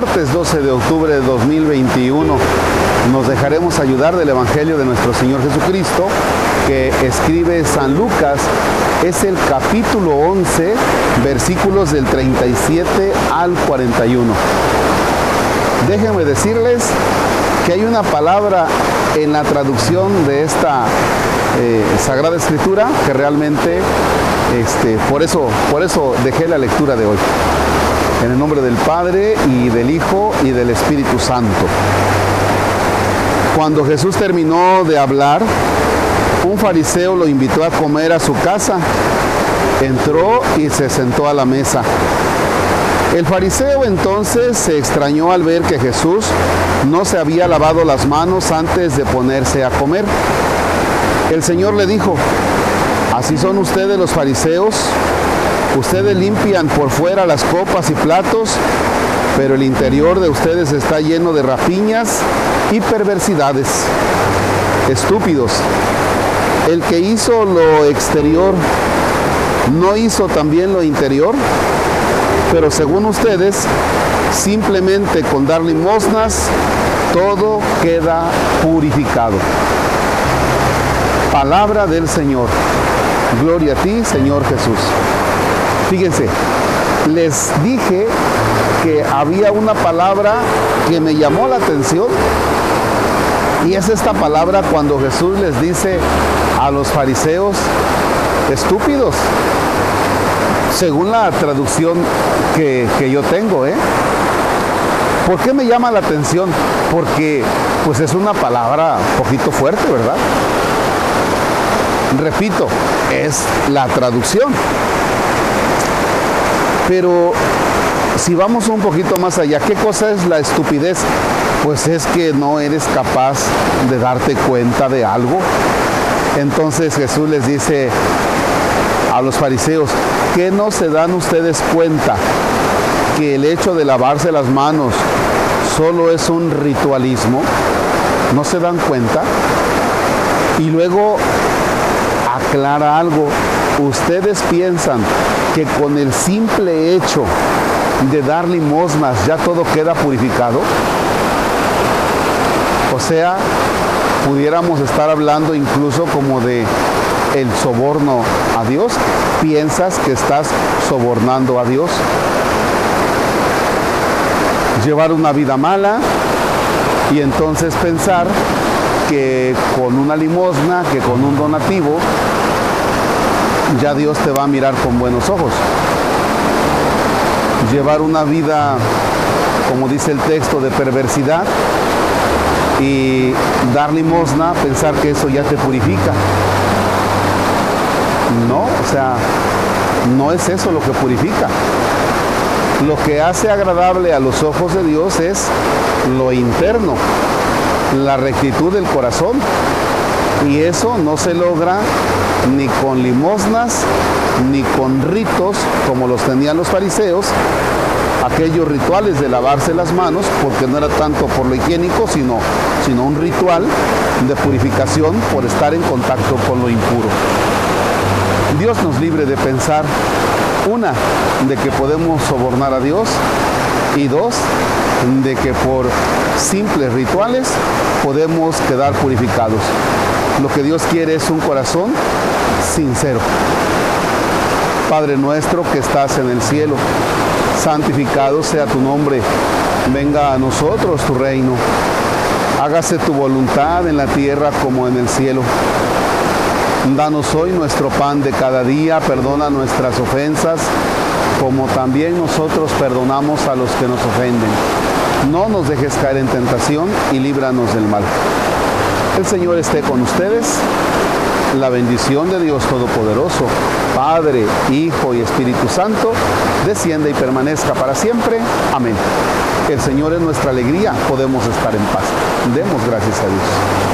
martes 12 de octubre de 2021 nos dejaremos ayudar del Evangelio de nuestro Señor Jesucristo que escribe San Lucas. Es el capítulo 11, versículos del 37 al 41. Déjenme decirles que hay una palabra en la traducción de esta eh, Sagrada Escritura que realmente, este, por, eso, por eso dejé la lectura de hoy. En el nombre del Padre y del Hijo y del Espíritu Santo. Cuando Jesús terminó de hablar, un fariseo lo invitó a comer a su casa. Entró y se sentó a la mesa. El fariseo entonces se extrañó al ver que Jesús no se había lavado las manos antes de ponerse a comer. El Señor le dijo, así son ustedes los fariseos, Ustedes limpian por fuera las copas y platos, pero el interior de ustedes está lleno de rapiñas y perversidades. Estúpidos. El que hizo lo exterior, ¿no hizo también lo interior? Pero según ustedes, simplemente con dar limosnas, todo queda purificado. Palabra del Señor. Gloria a ti, Señor Jesús. Fíjense, les dije que había una palabra que me llamó la atención y es esta palabra cuando Jesús les dice a los fariseos, estúpidos, según la traducción que, yo tengo, ¿eh? ¿Por qué me llama la atención? Porque pues es una palabra poquito fuerte, ¿verdad? Repito, es la traducción. Pero si vamos un poquito más allá, ¿qué cosa es la estupidez? Pues es que no eres capaz de darte cuenta de algo. Entonces Jesús les dice a los fariseos, ¿qué no se dan ustedes cuenta que el hecho de lavarse las manos solo es un ritualismo? ¿No se dan cuenta? Y luego aclara algo, ustedes piensan que con el simple hecho de dar limosnas ya todo queda purificado? O sea, pudiéramos estar hablando incluso como de el soborno a Dios. ¿Piensas que estás sobornando a Dios? Llevar una vida mala y entonces pensar que con una limosna, que con un donativo, ya Dios te va a mirar con buenos ojos. Llevar una vida, como dice el texto, de perversidad y dar limosna, pensar que eso ya te purifica. No, o sea, no es eso lo que purifica. Lo que hace agradable a los ojos de Dios es lo interno, la rectitud del corazón. Y eso no se logra ni con limosnas, ni con ritos como los tenían los fariseos, aquellos rituales de lavarse las manos, porque no era tanto por lo higiénico, sino, sino un ritual de purificación por estar en contacto con lo impuro. Dios nos libre de pensar, una, de que podemos sobornar a Dios, y dos, de que por simples rituales podemos quedar purificados. Lo que Dios quiere es un corazón sincero. Padre nuestro que estás en el cielo, santificado sea tu nombre. Venga a nosotros tu reino. Hágase tu voluntad en la tierra como en el cielo. Danos hoy nuestro pan de cada día, perdona nuestras ofensas, como también nosotros perdonamos a los que nos ofenden. No nos dejes caer en tentación y líbranos del mal. El Señor esté con ustedes. La bendición de Dios Todopoderoso, Padre, Hijo y Espíritu Santo, descienda y permanezca para siempre. Amén. El Señor es nuestra alegría, podemos estar en paz. Demos gracias a Dios.